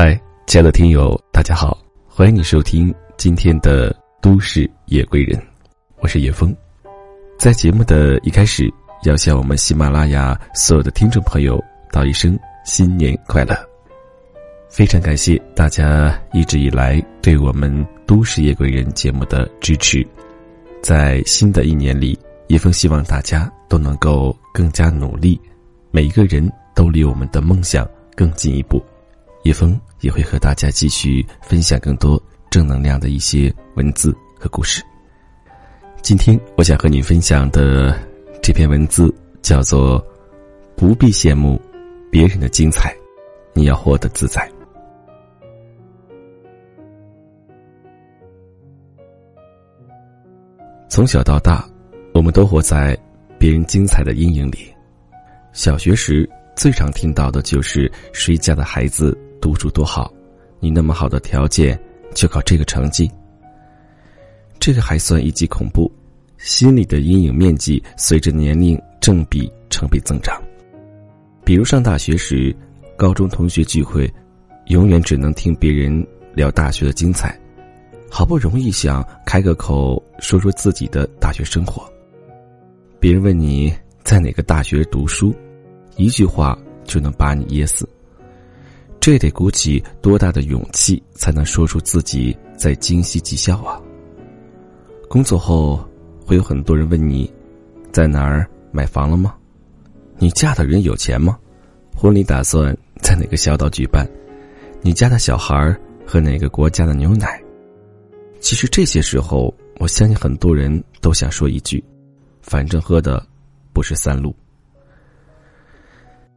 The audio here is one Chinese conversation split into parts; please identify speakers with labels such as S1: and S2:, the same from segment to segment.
S1: 嗨，亲爱的听友，大家好，欢迎你收听今天的《都市夜归人》，我是叶峰。在节目的一开始，要向我们喜马拉雅所有的听众朋友道一声新年快乐。非常感谢大家一直以来对我们《都市夜归人》节目的支持。在新的一年里，叶峰希望大家都能够更加努力，每一个人都离我们的梦想更进一步。叶峰也会和大家继续分享更多正能量的一些文字和故事。今天我想和你分享的这篇文字叫做“不必羡慕别人的精彩，你要活得自在”。从小到大，我们都活在别人精彩的阴影里。小学时最常听到的就是谁家的孩子。读书多好，你那么好的条件，就考这个成绩。这个还算一级恐怖，心里的阴影面积随着年龄正比成倍增长。比如上大学时，高中同学聚会，永远只能听别人聊大学的精彩，好不容易想开个口说说自己的大学生活，别人问你在哪个大学读书，一句话就能把你噎死。这得鼓起多大的勇气才能说出自己在京西技校啊？工作后会有很多人问你，在哪儿买房了吗？你嫁的人有钱吗？婚礼打算在哪个小岛举办？你家的小孩喝哪个国家的牛奶？其实这些时候，我相信很多人都想说一句：反正喝的不是三鹿。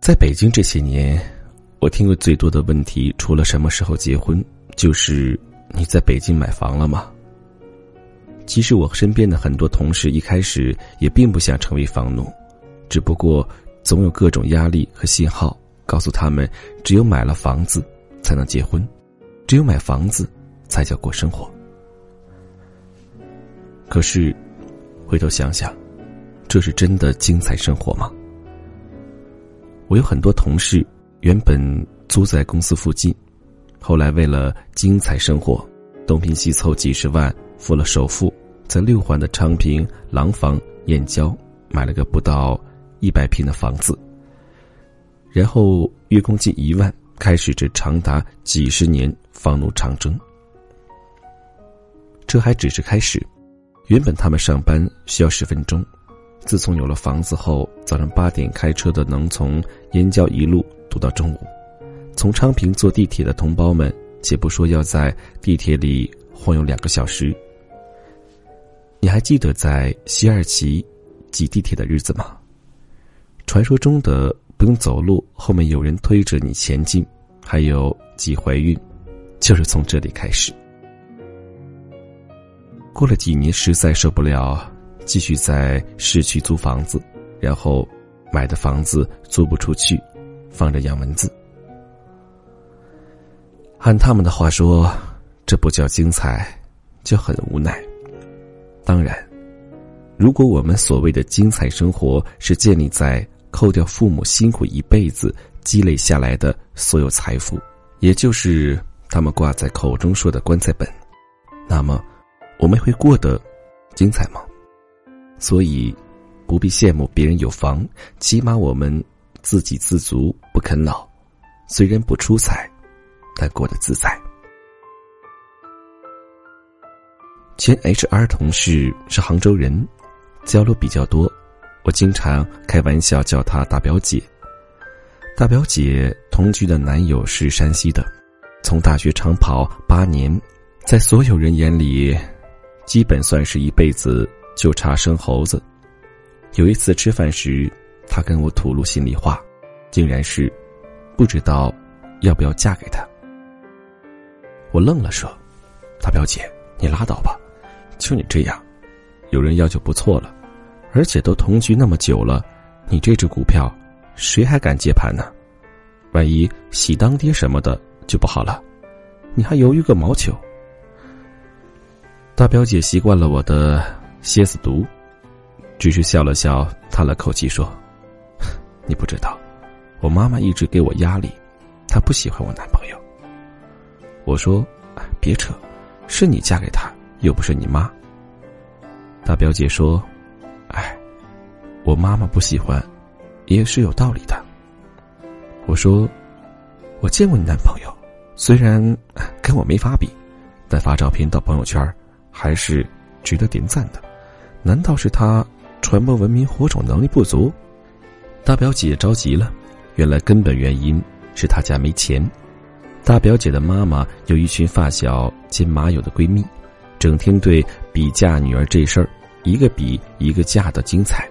S1: 在北京这些年。我听过最多的问题，除了什么时候结婚，就是你在北京买房了吗？其实我身边的很多同事一开始也并不想成为房奴，只不过总有各种压力和信号告诉他们，只有买了房子才能结婚，只有买房子才叫过生活。可是，回头想想，这是真的精彩生活吗？我有很多同事。原本租在公司附近，后来为了精彩生活，东拼西凑几十万付了首付，在六环的昌平廊坊燕郊买了个不到一百平的房子。然后月供近一万，开始这长达几十年房奴长征。这还只是开始，原本他们上班需要十分钟，自从有了房子后，早上八点开车的能从燕郊一路。读到中午，从昌平坐地铁的同胞们，且不说要在地铁里晃悠两个小时。你还记得在西二旗挤地铁的日子吗？传说中的不用走路，后面有人推着你前进，还有挤怀孕，就是从这里开始。过了几年，实在受不了，继续在市区租房子，然后买的房子租不出去。放着养蚊子，按他们的话说，这不叫精彩，就很无奈。当然，如果我们所谓的精彩生活是建立在扣掉父母辛苦一辈子积累下来的所有财富，也就是他们挂在口中说的棺材本，那么我们会过得精彩吗？所以，不必羡慕别人有房，起码我们。自给自足，不啃老，虽然不出彩，但过得自在。前 HR 同事是杭州人，交流比较多，我经常开玩笑叫她大表姐。大表姐同居的男友是山西的，从大学长跑八年，在所有人眼里，基本算是一辈子就差生猴子。有一次吃饭时。他跟我吐露心里话，竟然是不知道要不要嫁给他。我愣了，说：“大表姐，你拉倒吧，就你这样，有人要就不错了，而且都同居那么久了，你这只股票，谁还敢接盘呢？万一喜当爹什么的就不好了，你还犹豫个毛球？”大表姐习惯了我的蝎子毒，只是笑了笑，叹了口气说。你不知道，我妈妈一直给我压力，她不喜欢我男朋友，我说：“别扯，是你嫁给他，又不是你妈。”大表姐说：“哎，我妈妈不喜欢，也是有道理的。”我说：“我见过你男朋友，虽然跟我没法比，但发照片到朋友圈还是值得点赞的。难道是他传播文明火种能力不足？”大表姐着急了，原来根本原因是她家没钱。大表姐的妈妈有一群发小兼马友的闺蜜，整天对比嫁女儿这事儿，一个比一个嫁的精彩。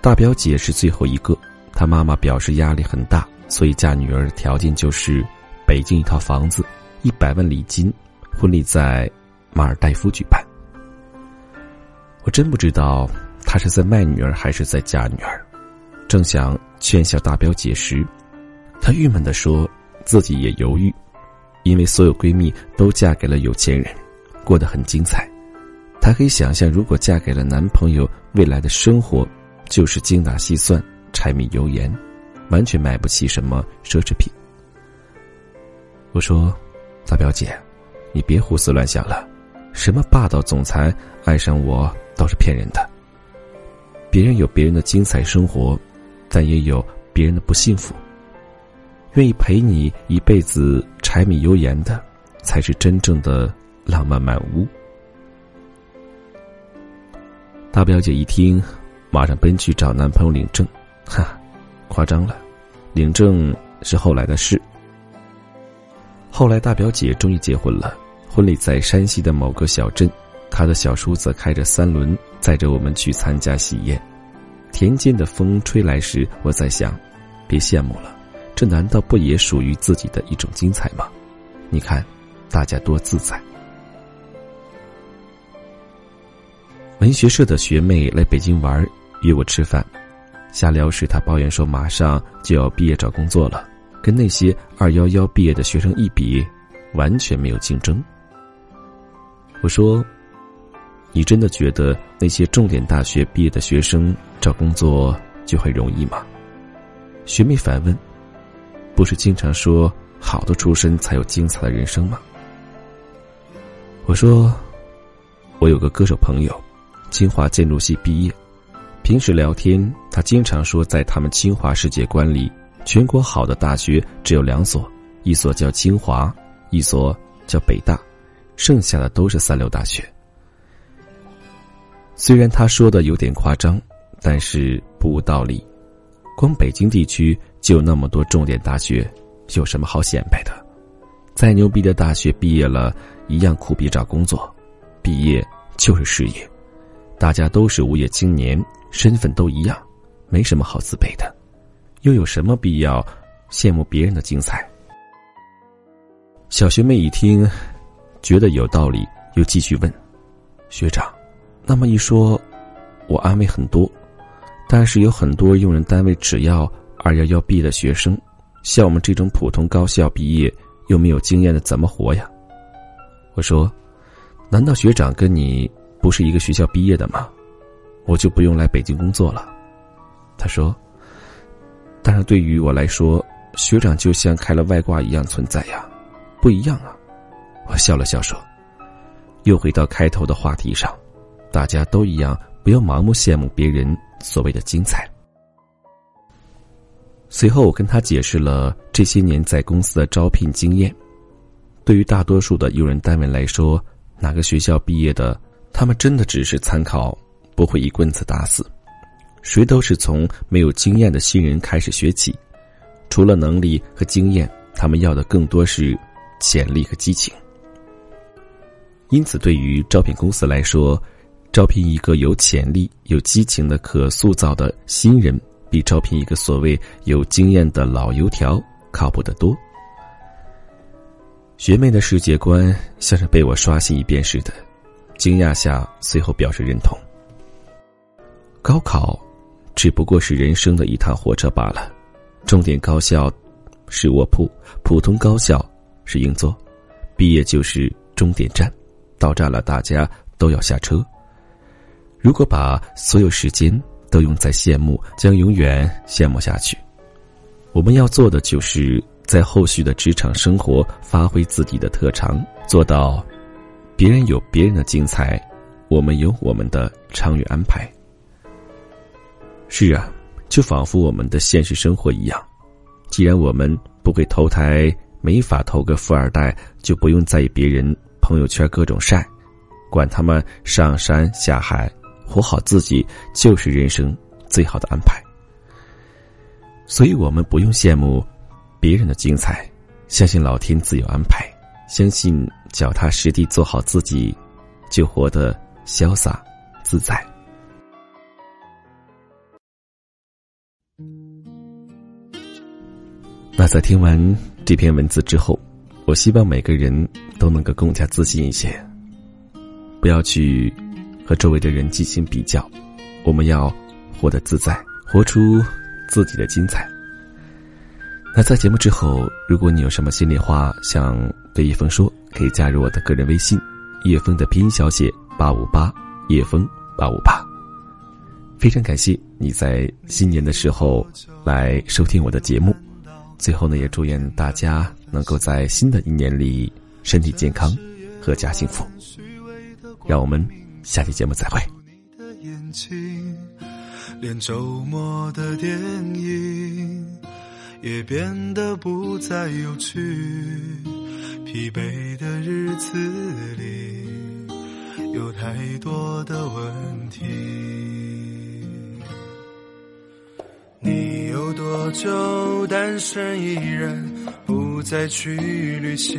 S1: 大表姐是最后一个。她妈妈表示压力很大，所以嫁女儿的条件就是北京一套房子，一百万礼金，婚礼在马尔代夫举办。我真不知道他是在卖女儿还是在嫁女儿。正想劝小大表姐时，她郁闷的说自己也犹豫，因为所有闺蜜都嫁给了有钱人，过得很精彩。她可以想象，如果嫁给了男朋友，未来的生活就是精打细算。柴米油盐，完全买不起什么奢侈品。我说：“大表姐，你别胡思乱想了，什么霸道总裁爱上我都是骗人的。别人有别人的精彩生活，但也有别人的不幸福。愿意陪你一辈子柴米油盐的，才是真正的浪漫满屋。”大表姐一听，马上奔去找男朋友领证。哈，夸张了，领证是后来的事。后来大表姐终于结婚了，婚礼在山西的某个小镇，他的小叔子开着三轮载着我们去参加喜宴。田间的风吹来时，我在想，别羡慕了，这难道不也属于自己的一种精彩吗？你看，大家多自在。文学社的学妹来北京玩，约我吃饭。瞎聊时，她抱怨说：“马上就要毕业找工作了，跟那些二幺幺毕业的学生一比，完全没有竞争。”我说：“你真的觉得那些重点大学毕业的学生找工作就很容易吗？”学妹反问：“不是经常说好的出身才有精彩的人生吗？”我说：“我有个歌手朋友，清华建筑系毕业。”平时聊天，他经常说，在他们清华世界观里，全国好的大学只有两所，一所叫清华，一所叫北大，剩下的都是三流大学。虽然他说的有点夸张，但是不无道理。光北京地区就那么多重点大学，有什么好显摆的？再牛逼的大学毕业了，一样苦逼找工作，毕业就是事业，大家都是无业青年。身份都一样，没什么好自卑的，又有什么必要羡慕别人的精彩？小学妹一听，觉得有道理，又继续问：“学长，那么一说，我安慰很多。但是有很多用人单位只要二幺幺毕业的学生，像我们这种普通高校毕业又没有经验的，怎么活呀？”我说：“难道学长跟你不是一个学校毕业的吗？”我就不用来北京工作了，他说。但是对于我来说，学长就像开了外挂一样存在呀，不一样啊。我笑了笑说：“又回到开头的话题上，大家都一样，不要盲目羡慕别人所谓的精彩。”随后我跟他解释了这些年在公司的招聘经验。对于大多数的用人单位来说，哪个学校毕业的，他们真的只是参考。不会一棍子打死，谁都是从没有经验的新人开始学起。除了能力和经验，他们要的更多是潜力和激情。因此，对于招聘公司来说，招聘一个有潜力、有激情的可塑造的新人，比招聘一个所谓有经验的老油条靠谱得多。学妹的世界观像是被我刷新一遍似的，惊讶下，随后表示认同。高考，只不过是人生的一趟火车罢了。重点高校是卧铺，普通高校是硬座，毕业就是终点站，到站了大家都要下车。如果把所有时间都用在羡慕，将永远羡慕下去。我们要做的就是在后续的职场生活发挥自己的特长，做到别人有别人的精彩，我们有我们的长远安排。是啊，就仿佛我们的现实生活一样，既然我们不会投胎，没法投个富二代，就不用在意别人朋友圈各种晒，管他们上山下海，活好自己就是人生最好的安排。所以我们不用羡慕。别人的精彩，相信老天自有安排，相信脚踏实地做好自己，就活得潇洒自在。那在听完这篇文字之后，我希望每个人都能够更加自信一些，不要去和周围的人进行比较，我们要活得自在，活出自己的精彩。那在节目之后，如果你有什么心里话想对叶枫说，可以加入我的个人微信，叶枫的拼音小写八五八，叶枫八五八。非常感谢你在新年的时候来收听我的节目，最后呢，也祝愿大家能够在新的一年里身体健康，阖家幸福。让我们下期节目再会。
S2: 连周末的电影。也变得不再有趣，疲惫的日子里有太多的问题。你有多久单身一人，不再去旅行？